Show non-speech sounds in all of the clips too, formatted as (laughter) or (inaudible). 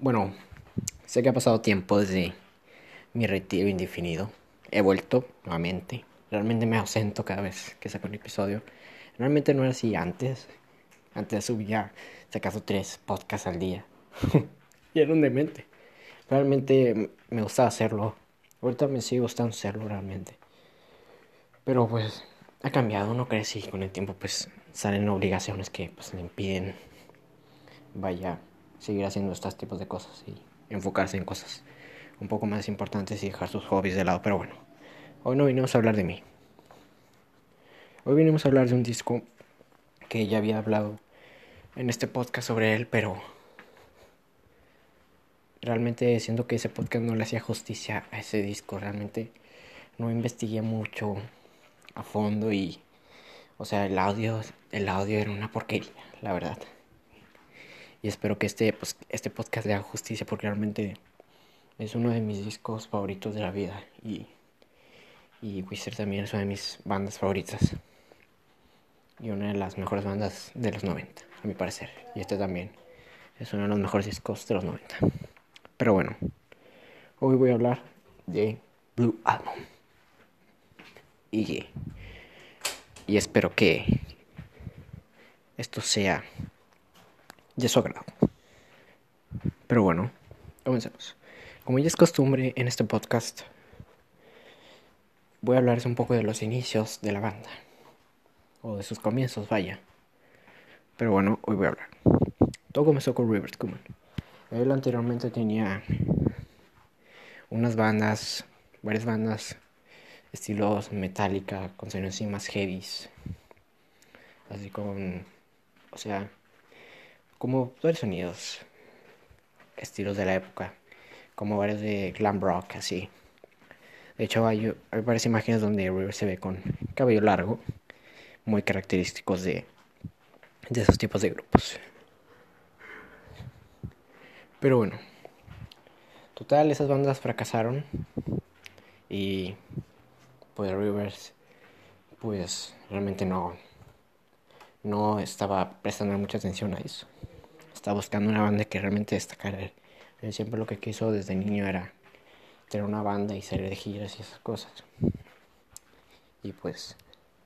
Bueno, sé que ha pasado tiempo desde mi retiro indefinido. He vuelto nuevamente. Realmente me ausento cada vez que saco un episodio. Realmente no era así antes. Antes subía, si acaso, tres podcasts al día. (laughs) y era un demente. Realmente me gustaba hacerlo. Ahorita me sigue gustando hacerlo realmente. Pero pues ha cambiado, no crecí con el tiempo pues salen obligaciones que pues me impiden vaya seguir haciendo estos tipos de cosas y enfocarse en cosas un poco más importantes y dejar sus hobbies de lado. Pero bueno, hoy no vinimos a hablar de mí. Hoy vinimos a hablar de un disco que ya había hablado en este podcast sobre él, pero realmente siento que ese podcast no le hacía justicia a ese disco. Realmente no investigué mucho a fondo y, o sea, el audio, el audio era una porquería, la verdad y espero que este, pues, este podcast le haga justicia porque realmente es uno de mis discos favoritos de la vida y, y Wizard también es una de mis bandas favoritas y una de las mejores bandas de los 90, a mi parecer. Y este también es uno de los mejores discos de los 90. Pero bueno, hoy voy a hablar de Blue Album. Y, y espero que esto sea de su agrado. Pero bueno, comencemos. Como ya es costumbre en este podcast, voy a hablarles un poco de los inicios de la banda. O de sus comienzos, vaya. Pero bueno, hoy voy a hablar. Todo comenzó con Rivers Kuman. Él anteriormente tenía unas bandas, varias bandas, estilos Metallica, con sonidos más heavies. Así con, o sea, como varios sonidos, estilos de la época, como varios de glam rock, así. De hecho, hay, varias imágenes donde River se ve con cabello largo, muy característicos de, de esos tipos de grupos. Pero bueno, total, esas bandas fracasaron y pues Rivers, pues realmente no, no estaba prestando mucha atención a eso estaba buscando una banda que realmente destacara. Él siempre lo que quiso desde niño era tener una banda y salir de giras y esas cosas. Y pues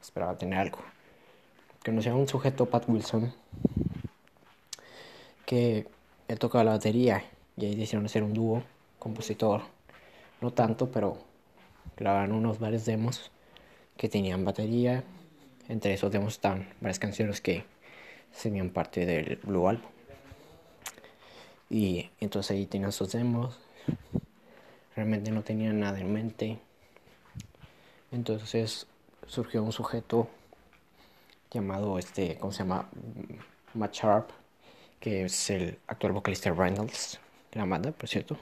esperaba tener algo. Conocí a un sujeto, Pat Wilson, que él tocaba la batería y ahí decidieron hacer un dúo, compositor. No tanto, pero grabaron unos varios demos que tenían batería. Entre esos demos estaban varias canciones que serían parte del Blue Album. Y entonces ahí tenían sus demos. Realmente no tenía nada en mente. Entonces surgió un sujeto llamado, este, ¿cómo se llama? Matt Sharp, que es el actual vocalista Randalls, de la banda, por cierto.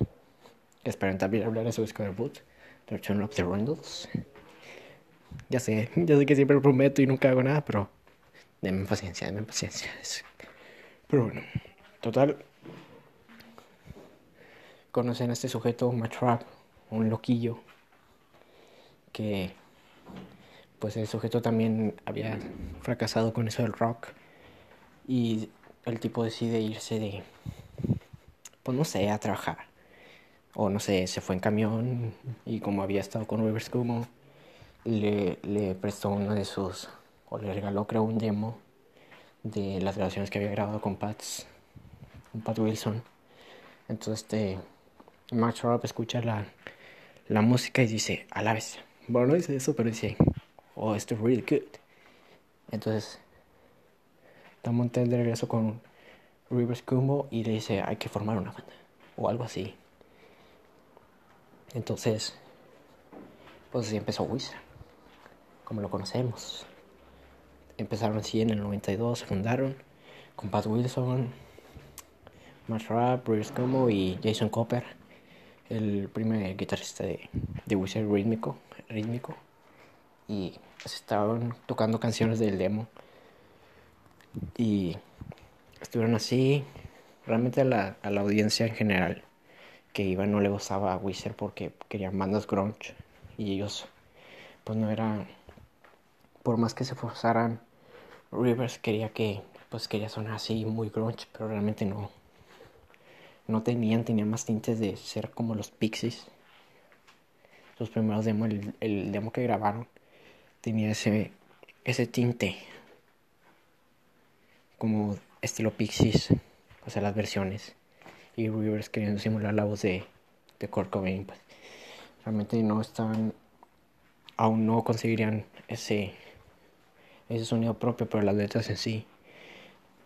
Esperan también hablar de su disco debut, The Return of the Randalls. Ya sé, (laughs) ya sé que siempre lo prometo y nunca hago nada, pero denme paciencia, denme paciencia. Pero bueno, total, conocen a este sujeto, Matrap, un loquillo, que pues el sujeto también había fracasado con eso del rock y el tipo decide irse de, pues no sé, a trabajar. O no sé, se fue en camión y como había estado con Rivers Cuomo, le, le prestó uno de sus, o le regaló creo un demo de las grabaciones que había grabado con Pats, con Pat Wilson. Entonces este Mark Sharp escucha la, la música y dice, a la vez. Bueno, no dice eso, pero dice, oh, esto es really good. Entonces, da monte de regreso con Rivers Cuomo y le dice, hay que formar una banda. O algo así. Entonces, pues así empezó Wizard, como lo conocemos. Empezaron así en el 92, se fundaron con Pat Wilson, Mark Rapp, Rivers Cuomo y Jason Copper el primer guitarrista de, de Wizard rítmico, rítmico y estaban tocando canciones del demo. Y estuvieron así realmente a la, a la audiencia en general que iba no le gustaba a Wizard porque querían bandas grunge y ellos pues no eran por más que se forzaran Rivers quería que pues quería sonar así muy grunge pero realmente no no tenían, tenían más tintes de ser como los Pixies. Los primeros demos, el, el demo que grabaron, tenía ese, ese tinte como estilo Pixies, o sea, las versiones. Y Rivers queriendo simular la voz de, de Kurt pues realmente no estaban, aún no conseguirían ese, ese sonido propio, pero las letras en sí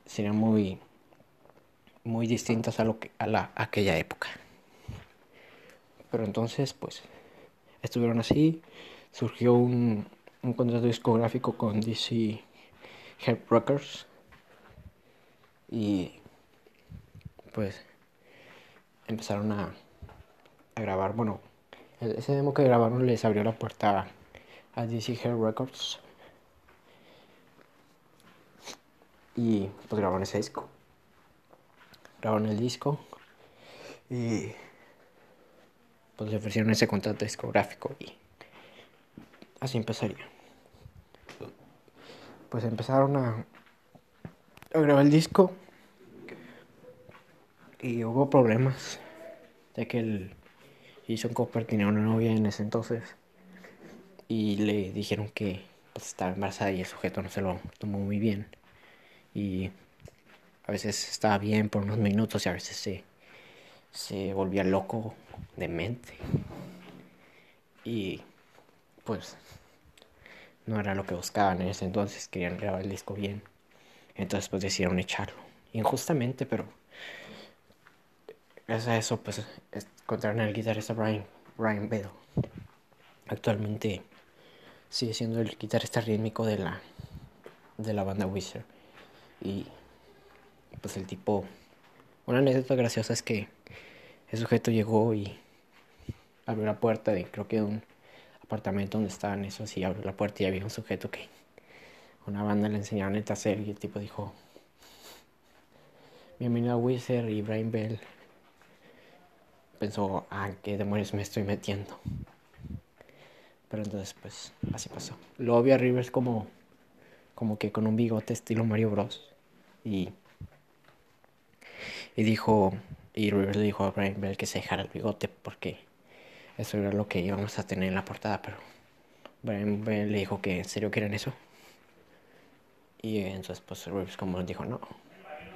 serían muy, muy distintas a lo que a la aquella época. Pero entonces, pues, estuvieron así, surgió un, un contrato discográfico con DC Head Records y pues empezaron a, a grabar, bueno, ese demo que grabaron les abrió la puerta a DC Head Records y pues grabaron ese disco grabaron el disco y pues le ofrecieron ese contrato discográfico y así empezaría. Pues empezaron a, grabar el disco y hubo problemas ya que el Jason Copper tenía una novia en ese entonces y le dijeron que pues, estaba embarazada y el sujeto no se lo tomó muy bien y a veces estaba bien por unos minutos y a veces se, se volvía loco de mente. Y pues no era lo que buscaban en ese entonces querían grabar el disco bien. Entonces pues decidieron echarlo. Injustamente pero gracias a eso pues encontraron al guitarrista Brian, Brian Bell actualmente sigue siendo el guitarrista rítmico de la de la banda Wizard. Y pues el tipo una anécdota graciosa es que el sujeto llegó y abrió la puerta de creo que de un apartamento donde estaban esos y abrió la puerta y había un sujeto que una banda le enseñaron el hacer y el tipo dijo bienvenido a Wizard y Brian Bell pensó ah qué demonios me estoy metiendo pero entonces pues así pasó. Luego vi a Rivers como como que con un bigote estilo Mario Bros. y y dijo y Rivers le dijo a Brian Bell que se dejara el bigote porque eso era lo que íbamos a tener en la portada pero Brian Bell le dijo que en serio quieren eso. Y entonces pues Rivers como dijo no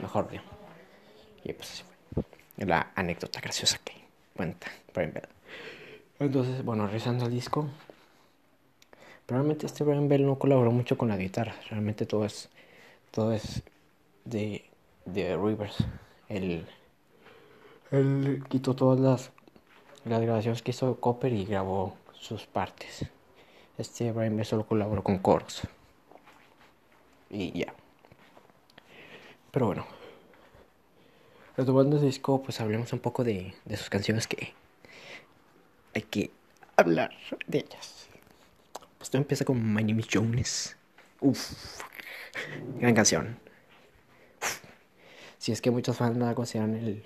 mejor no y pues así fue la anécdota graciosa que cuenta Brian Bell. Entonces bueno regresando al disco probablemente este Brian Bell no colaboró mucho con la guitarra. Realmente todo es todo es de de Rivers él, él quitó todas las, grabaciones que hizo Copper y grabó sus partes. Este Brian May solo colaboró con coros. Y ya. Pero bueno. Retomando el disco, pues hablemos un poco de, de sus canciones que hay que hablar de ellas. Pues todo empieza con My Name is Jones. Uff, gran canción si es que muchos fans la consideran el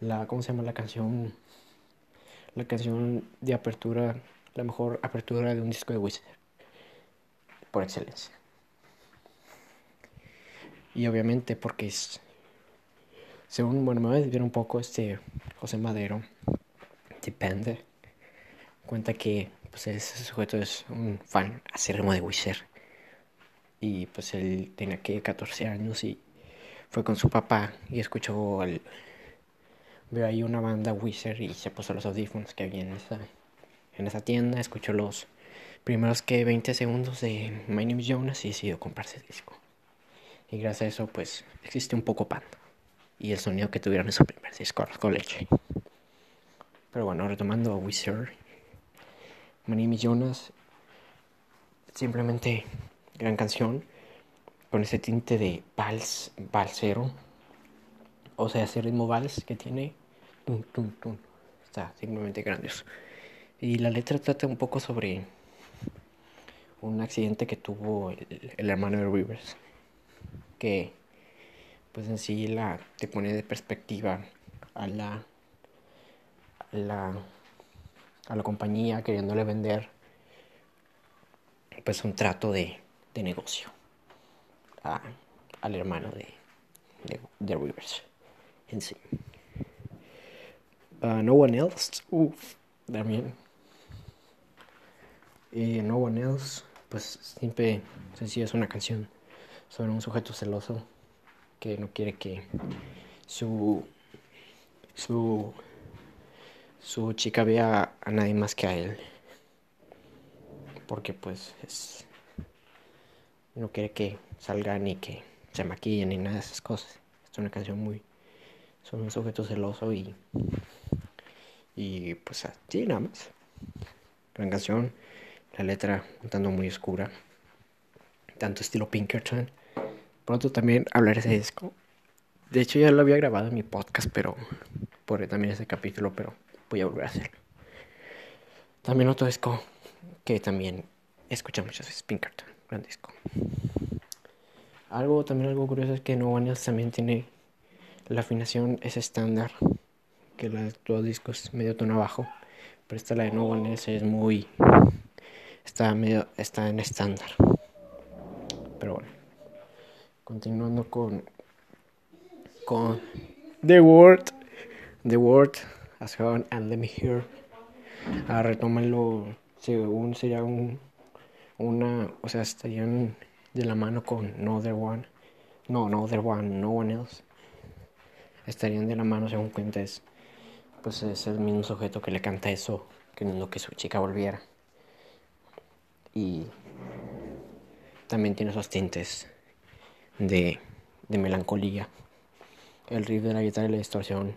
la cómo se llama la canción la canción de apertura la mejor apertura de un disco de Wizard por excelencia. Y obviamente porque es según bueno me voy a un poco este José Madero depende cuenta que pues ese sujeto es un fan acérrimo de Wizard. Y pues él tenía que 14 años y fue con su papá y escuchó al veo ahí una banda Wizard y se puso los audífonos que había en esa en esa tienda escuchó los primeros que 20 segundos de My Name is Jonas y decidió comprarse el disco. Y gracias a eso pues existe un poco pan y el sonido que tuvieron en su primer disco con leche. Pero bueno retomando a Wizard My Name is Jonas simplemente gran canción con ese tinte de vals, valsero. O sea, ese ritmo vals que tiene. Está simplemente grandioso. Y la letra trata un poco sobre un accidente que tuvo el, el hermano de Rivers. Que, pues en sí, la, te pone de perspectiva a la, a la, a la compañía queriéndole vender pues un trato de, de negocio al hermano de, de, Rivers. en sí. Uh, no One Else, uff, también. Y no One Else, pues siempre es una canción sobre un sujeto celoso que no quiere que su su su chica vea a nadie más que a él porque pues es no quiere que salga ni que se maquillen ni nada de esas cosas. Es una canción muy sobre un sujeto celoso y y pues así nada más. Gran canción la letra un tanto muy oscura tanto estilo Pinkerton. Pronto también hablaré de ese disco. De hecho ya lo había grabado en mi podcast pero por también ese capítulo pero voy a volver a hacerlo. También otro disco que también escucha muchas veces Pinkerton gran disco algo también algo curioso es que No One Else también tiene la afinación es estándar que de todos discos medio tono bajo pero esta la de No One Else es muy está medio está en estándar. Pero bueno continuando con con The Word The Word As Heaven and Let Me Hear. A retómalo según sería un una o sea estarían de la mano con No Other One. No No Other One No One Else. Estarían de la mano según cuentes pues es el mismo sujeto que le canta eso queriendo que su chica volviera. Y también tiene esos tintes de, de melancolía. El riff de la guitarra y la distorsión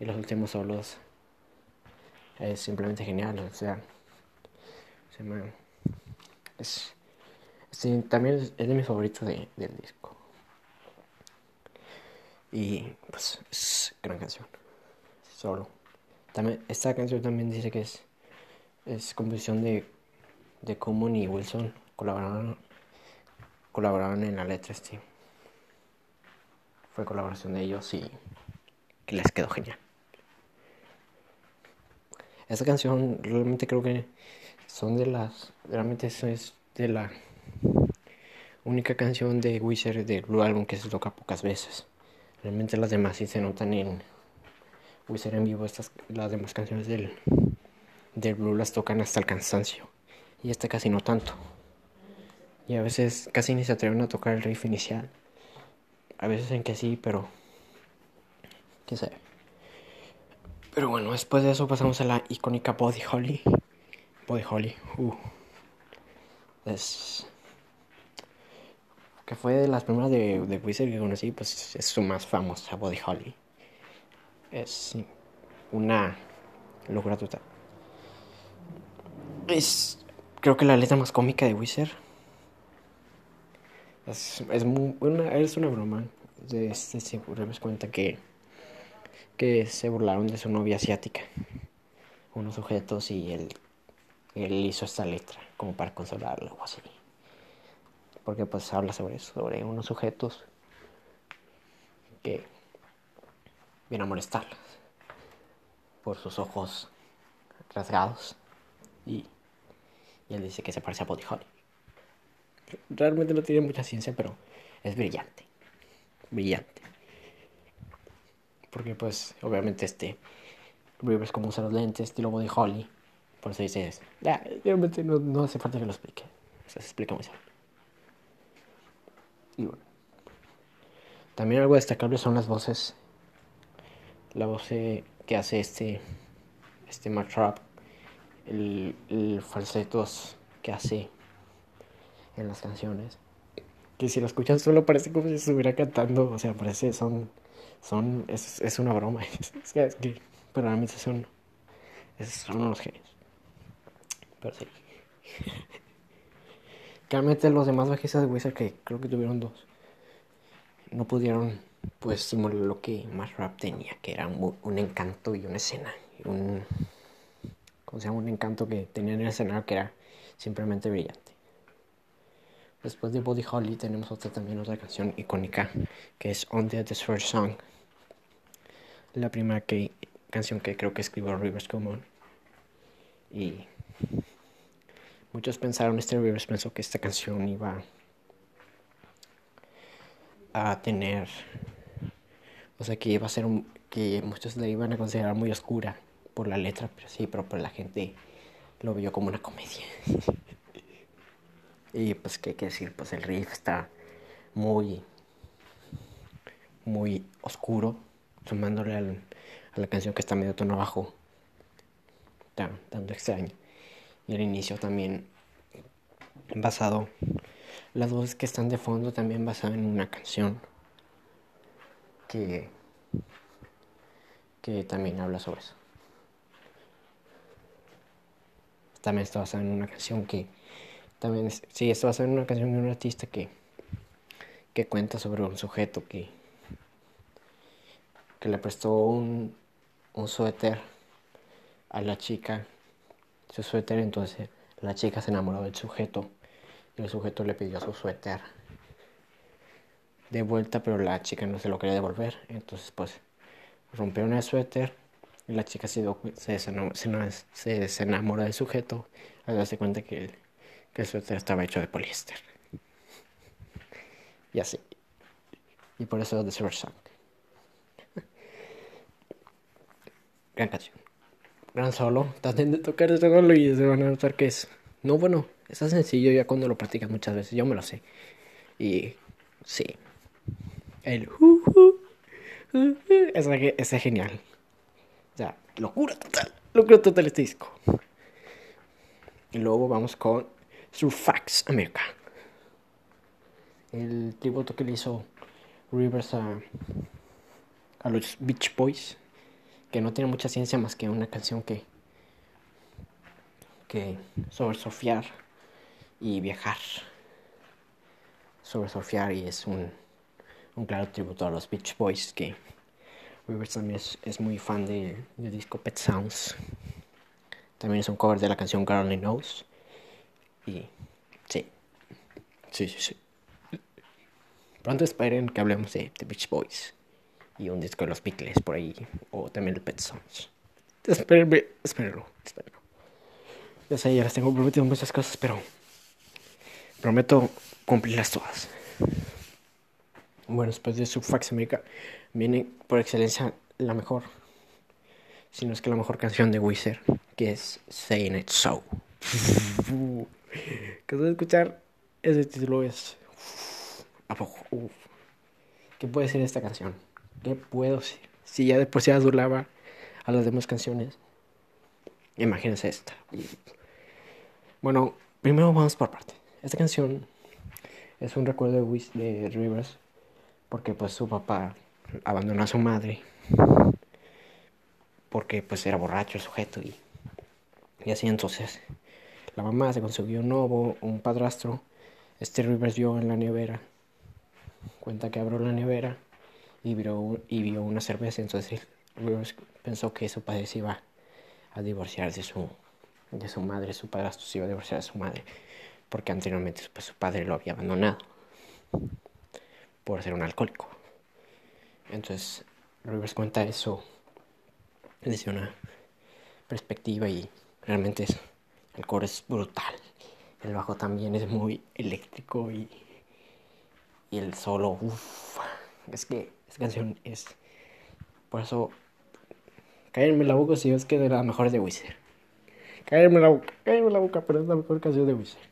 y los últimos solos es simplemente genial o sea se me, sí, también es, de mis favoritos de, del disco. Y pues es gran canción. Solo. También esta canción también dice que es es composición de de Common y Wilson. Colaboraron colaboraron en la letra este fue colaboración de ellos y les quedó genial. Esta canción realmente creo que son de las realmente es de la única canción de Wizard del Blue Album que se toca pocas veces realmente las demás sí se notan en Wizard en vivo estas las demás canciones del del Blue las tocan hasta el cansancio y esta casi no tanto. Y a veces casi ni se atreven a tocar el riff inicial. A veces en que sí, pero... ¿Qué sé? Pero bueno, después de eso pasamos a la icónica Body Holly. Body Holly, uh. Es... Que fue de las primeras de, de Wizard que conocí, pues es su más famosa, Body Holly. Es una locura total. Es creo que la letra más cómica de Wizard es, es, muy, una, es una broma. De este se cuenta que, que se burlaron de su novia asiática, unos sujetos, y él, él hizo esta letra como para consolarla o así. Porque pues habla sobre eso, sobre unos sujetos que vienen a molestarlas por sus ojos rasgados y y él dice que se parece a Body Holly. Realmente no tiene mucha ciencia, pero es brillante. Brillante. Porque pues, obviamente este Rivers como usa los lentes, estilo Body Holly. Por eso dice eso. Ya, realmente no, no, hace falta que lo explique. O sea, se explica muy bien. Bueno. También algo destacable son las voces. La voz que hace este. Este el, el falsetos que hace en las canciones. Que si lo escuchan solo parece como si estuviera cantando, o sea, parece, son, son, es, es una broma. (laughs) Es, que, es que, son, son unos genios. Pero sí. (laughs) Realmente los demás bajistas de Wizard, que creo que tuvieron dos, no pudieron, pues, simular lo que más rap tenía, que era un, encanto y una escena, un como sea, un encanto que tenía en el escenario que era simplemente brillante. Después de Body Holly tenemos otra también otra canción icónica que es On the Desert Song. La primera canción que creo que escribió Rivers Common. Y muchos pensaron, este Rivers pensó que esta canción iba a tener O sea que iba a ser un, que muchos la iban a considerar muy oscura por la letra, pero sí, pero por la gente lo vio como una comedia. (laughs) y pues qué hay que decir, pues el riff está muy muy oscuro, sumándole al, a la canción que está medio tono bajo, tanto extraño. Y el inicio también basado, las voces que están de fondo también basadas en una canción que, que también habla sobre eso. También está basada en una canción que también sí está basada en una canción de un artista que que cuenta sobre un sujeto que que le prestó un, un suéter a la chica, su suéter, entonces la chica se enamoró del sujeto y el sujeto le pidió su suéter de vuelta, pero la chica no se lo quería devolver, entonces pues rompieron el suéter y la chica se, se, se desenamoró del sujeto al darse cuenta que el, que suéter estaba hecho de poliéster. Y así. Y por eso The Silver Song. Gran canción. Gran solo. Traten de tocar este solo y se van a notar que es. No, bueno, está sencillo ya cuando lo practicas muchas veces. Yo me lo sé. Y sí. El. Uh, uh, uh, es genial. O sea, locura total. Locura total este disco. Y luego vamos con Surfax America. El tributo que le hizo Rivers a, a los Beach Boys que no tiene mucha ciencia más que una canción que, que sobre surfear y viajar. Sobre surfear y es un, un claro tributo a los Beach Boys que Rivers también es, muy fan del disco Pet Sounds. También es un cover de la canción God Only Knows. Y sí, sí, sí, sí. Pronto esperen que hablemos de The Beach Boys y un disco de los Beatles por ahí, o también el Pet Sounds. Espérenme, espérenlo, espérenlo. Ya sé, ya les tengo prometido muchas cosas, pero prometo cumplirlas todas. Bueno, después de Subfax America viene por excelencia la mejor, si no es que la mejor canción de Wizard, que es Saying It So. que de escuchar ese título es... ¿Qué puede decir esta canción? ¿Qué puedo decir? Si ya de por sí adulaba a las demás canciones, imagínense esta. Bueno, primero vamos por parte. Esta canción es un recuerdo de, de Rivers porque pues su papá abandonó a su madre porque pues era borracho el sujeto y, y así entonces la mamá se consiguió un nuevo, un padrastro. Este Rivers vio en la nevera. Cuenta que abrió la nevera y vio, y vio una cerveza. Entonces Rivers pensó que su padre se iba a divorciar de su, de su madre, su padrastro se iba a divorciar de su madre, porque anteriormente pues, su padre lo había abandonado por ser un alcohólico. Entonces Rivers cuenta eso desde una perspectiva y realmente el coro es brutal. El bajo también es muy eléctrico y, y el solo, uff, es que esta canción es. Por eso. Cállame la boca si es que de las mejores de Wizard. Cállame la boca, cállame la boca, pero es la mejor canción de Wizard.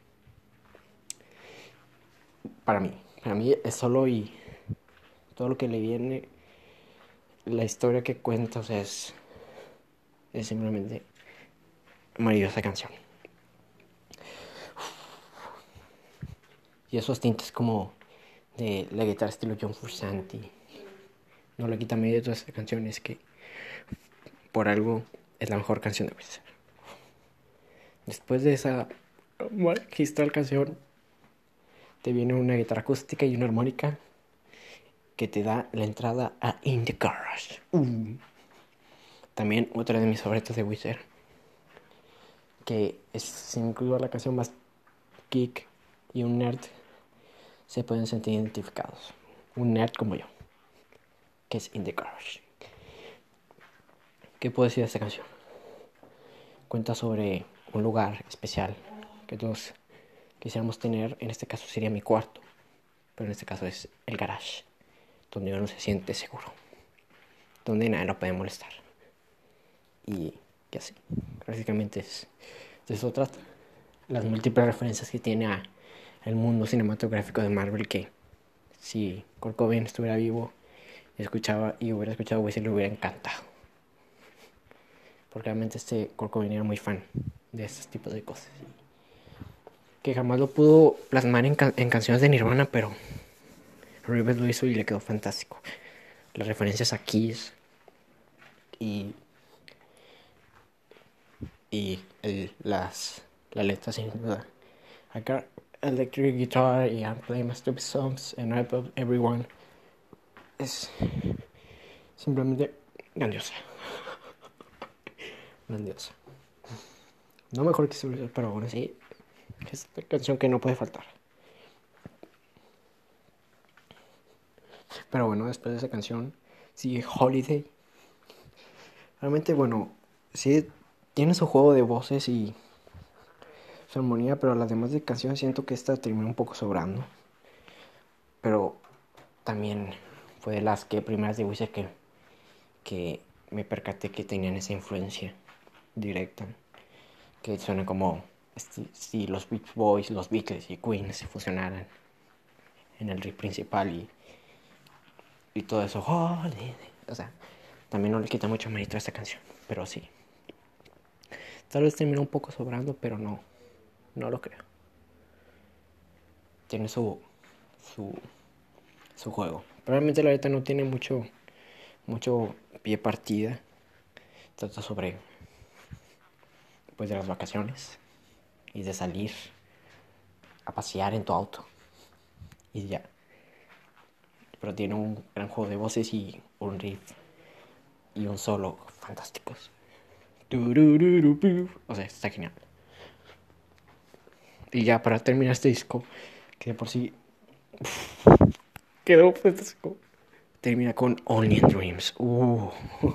Para mí, para mí es solo y. Todo lo que le viene. La historia que cuenta, o sea, es. Es simplemente. Maravillosa canción. Y esos tintes como de la guitarra estilo John Fursanti no le quita mérito a esta canción, es que por algo es la mejor canción de Wizard. Después de esa magistral canción, te viene una guitarra acústica y una armónica que te da la entrada a In the Garage. Uh. También otra de mis favoritas de Wizard, que es sin incluir la canción más geek y un nerd, se pueden sentir identificados. Un nerd como yo que es In the Garage. ¿Qué puedo decir de esta canción? Cuenta sobre un lugar especial que todos quisiéramos tener. En este caso sería mi cuarto, pero en este caso es el garage, donde uno se siente seguro. donde nadie lo puede molestar. Y, y así, básicamente es, de eso trata. Las múltiples referencias que tiene a el mundo cinematográfico de Marvel que si Kurt estuviera vivo escuchaba y hubiera escuchado Weezer le hubiera encantado. Porque realmente este Kurt era muy fan de estos tipos de cosas. Que jamás lo pudo plasmar en, canciones de Nirvana, pero Rivers lo hizo y le quedó fantástico. Las referencias a Kiss y, y las, la letra sin duda. Acá electric guitar y I'm playing my stupid songs and I love everyone es simplemente grandiosa. (laughs) grandiosa. No mejor que Silver, pero aún así es la canción que no puede faltar. Pero bueno, después de esa canción sigue Holiday. Realmente, bueno, sí tiene su juego de voces y su armonía, pero las demás de canciones siento que esta termina un poco sobrando. Pero también fue de las que primeras Wizard que, que me percaté que tenían esa influencia directa. Que suena como si, los Beach Boys, los Beatles y Queen se fusionaran en el riff principal y, y todo eso. o sea, también no le quita mucho mérito a esta canción, pero sí. Tal vez termina un poco sobrando, pero no. No lo creo. Tiene su, su, su juego. Probablemente la letra no tiene mucho, mucho pie partida. Trata sobre, pues, de las vacaciones y de salir a pasear en tu auto. Y ya. Pero tiene un gran juego de voces y un riff y un solo fantásticos. O sea, está genial. Y ya para terminar este disco, que por sí quedó fantástico. Termina con Only in Dreams. Uh. (laughs)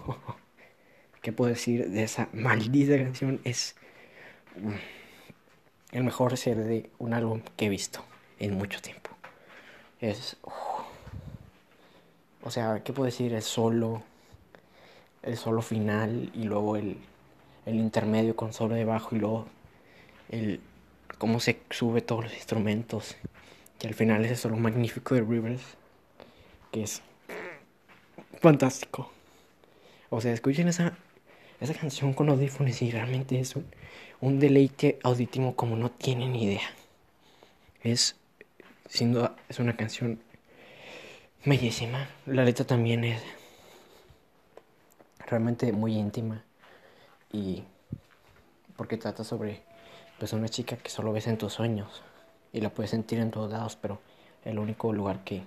¿Qué puedo decir de esa maldita canción? Es mm, el mejor ser de un álbum que he visto en mucho tiempo. Es. Uh. O sea, ¿qué puedo decir? El solo. El solo final y luego el, el intermedio con solo de bajo y luego el cómo se sube todos los instrumentos. Y al final ese solo magnífico de Rivers, que es fantástico. O sea, escuchen esa, esa canción con audífonos y realmente es un, un deleite auditivo como no tienen idea. Es, sin duda, es una canción bellísima. La letra también es realmente muy íntima y porque trata sobre pues una chica que solo ves en tus sueños y la puedes sentir en todos lados, pero el único lugar que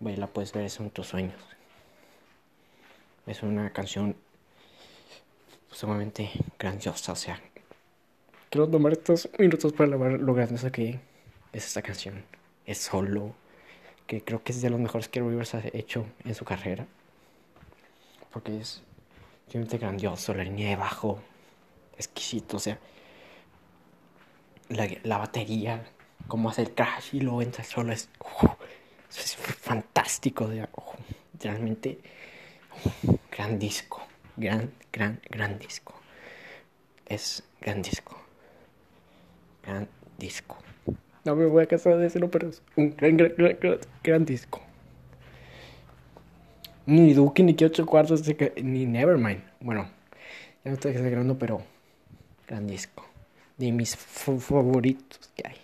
la puedes ver en tus sueños. Es una canción sumamente grandiosa, o sea, quiero tomar estos minutos para hablar lo grandiosa que es esta canción. Es solo, que creo que es de los mejores que Rivers ha hecho en su carrera, porque es simplemente grandioso, la línea de bajo, exquisito, o sea, la, batería, cómo hace el crash y luego entra solo, es, es fantástico, realmente gran disco, gran, gran, gran disco. Es gran disco, gran disco. No me voy a casar de decirlo, pero es un gran, gran, gran, gran, disco. Ni Duke, ni que ocho cuartos, ni Nevermind. Bueno, ya no estoy exagerando, pero gran disco de mis favoritos que hay.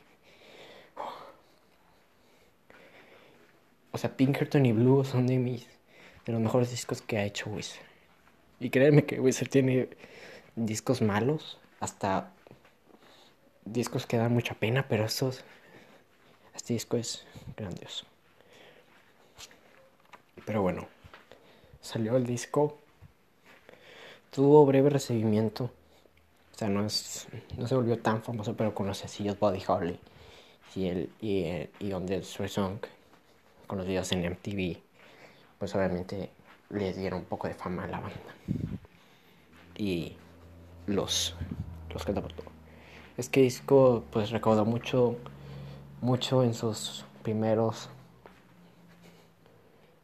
O sea, Pinkerton y Blue son de mis de los mejores discos que ha hecho Wizard. Y créanme que Wizard tiene discos malos, hasta discos que dan mucha pena, pero estos este disco es grandioso. Pero bueno, salió el disco, tuvo breve recibimiento o sea, no, es, no se volvió tan famoso, pero con los sencillos Body Holly y, el, y, y donde Song, con los videos en MTV, pues obviamente les dieron un poco de fama a la banda. Y los, los catapultó. Es que disco pues recaudó mucho, mucho en sus primeros,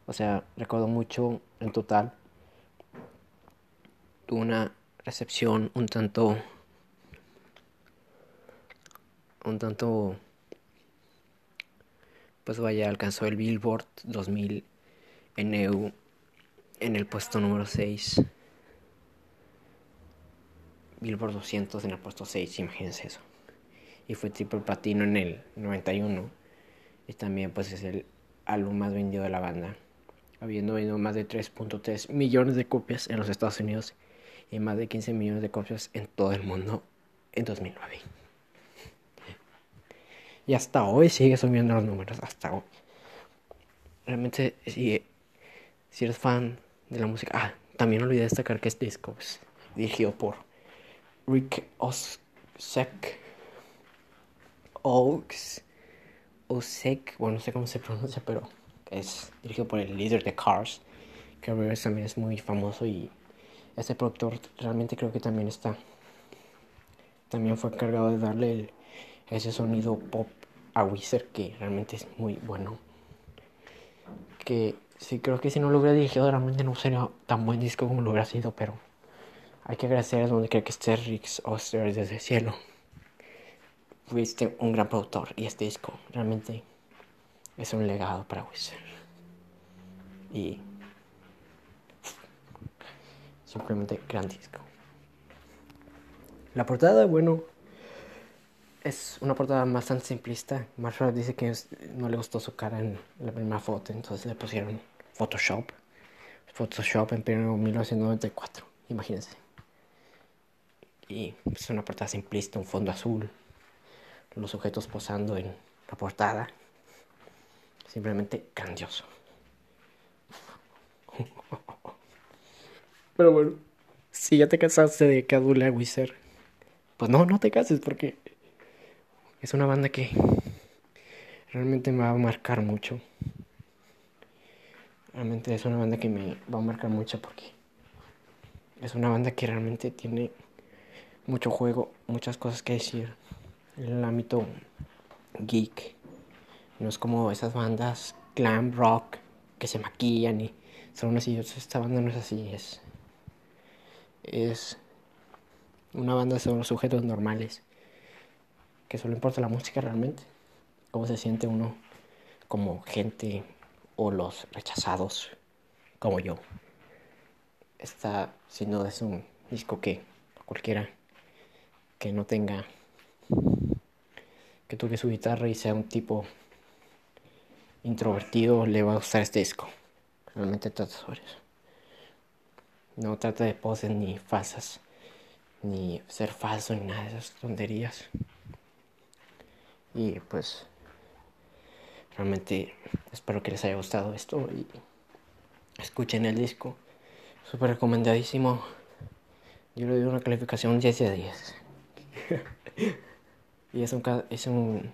o sea, recaudó mucho en total tuvo una recepción un tanto un tanto pues vaya alcanzó el Billboard 2000 NU en el puesto número 6 Billboard 200 en el puesto 6 imagínense eso. Y fue triple platino en el 91 y también pues es el álbum más vendido de la banda habiendo vendido más de 3.3 millones de copias en los Estados Unidos y más de 15 millones de copias en todo el mundo en 2009. Y hasta hoy sigue subiendo los números, hasta hoy. Realmente, si, si eres fan de la música... Ah, también olvidé destacar que este disco es dirigido por Rick Osek. Oaks. Osek, bueno, no sé cómo se pronuncia, pero es dirigido por el líder de Cars. Que también es muy famoso y este productor realmente creo que también está también fue encargado de darle ese sonido pop a Wizard que realmente es muy bueno. Que sí creo que si no lo hubiera dirigido realmente no sería tan buen disco como lo hubiera sido pero hay que agradecer a donde creo que esté Rick Oster desde el cielo. Fuiste un gran productor y este disco realmente es un legado para Wizard y Simplemente gran disco. La portada, bueno, es una portada bastante simplista. Marshall dice que no le gustó su cara en la primera foto, entonces le pusieron Photoshop. Photoshop en 1994, imagínense. Y es una portada simplista, un fondo azul, los sujetos posando en la portada. Simplemente grandioso. Pero bueno, si ya te casaste de que adule a Wizard, pues no, no te cases porque es una banda que realmente me va a marcar mucho. Realmente es una banda que me va a marcar mucho porque es una banda que realmente tiene mucho juego, muchas cosas que decir en el ámbito geek. No es como esas bandas glam rock que se maquillan y son así. Esta banda no es así, es es una banda de los sujetos normales, que solo importa la música realmente, cómo se siente uno como gente o los rechazados como yo. Esta, sin duda, es un disco que cualquiera que no tenga, que toque su guitarra y sea un tipo introvertido, le va a gustar este disco. Realmente trata sobre eso. No trata de poses ni falsas, ni ser falso, ni nada de esas tonterías. Y pues, realmente espero que les haya gustado esto y escuchen el disco. Súper recomendadísimo. Yo le doy una calificación 10 de 10. (laughs) y es un, es un,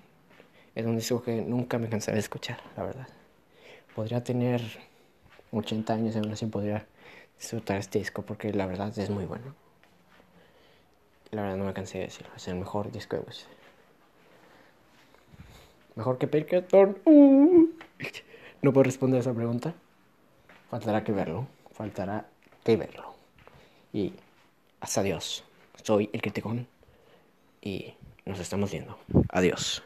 es un disco que nunca me cansaré de escuchar, la verdad. Podría tener 80 años y aún así podría disfrutar este disco porque la verdad es muy bueno. La verdad no me cansé de decirlo, es el mejor disco de Wiz. Mejor que Pinkerton. Uh. No puedo responder a esa pregunta. Faltará que verlo. Faltará que verlo. Y hasta adiós. Soy el Criticón y nos estamos viendo. Adiós.